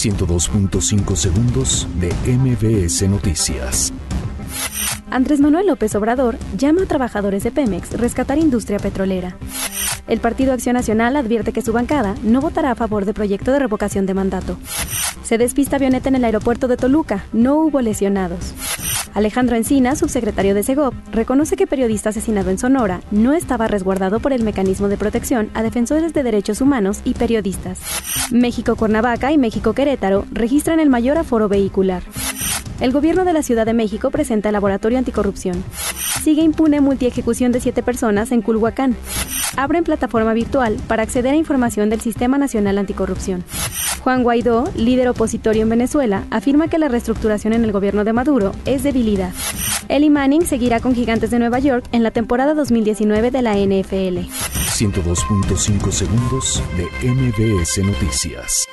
102.5 segundos de MBS Noticias. Andrés Manuel López Obrador llama a trabajadores de Pemex rescatar industria petrolera. El Partido Acción Nacional advierte que su bancada no votará a favor del proyecto de revocación de mandato. Se despista avioneta en el aeropuerto de Toluca, no hubo lesionados. Alejandro Encina, subsecretario de Segov, reconoce que periodista asesinado en Sonora no estaba resguardado por el mecanismo de protección a defensores de derechos humanos y periodistas. México Cuernavaca y México Querétaro registran el mayor aforo vehicular. El gobierno de la Ciudad de México presenta el laboratorio anticorrupción. Sigue impune multiejecución de siete personas en Culhuacán. Abren plataforma virtual para acceder a información del Sistema Nacional Anticorrupción. Juan Guaidó, líder opositorio en Venezuela, afirma que la reestructuración en el gobierno de Maduro es debilidad. Eli Manning seguirá con Gigantes de Nueva York en la temporada 2019 de la NFL. 102.5 segundos de MBS Noticias.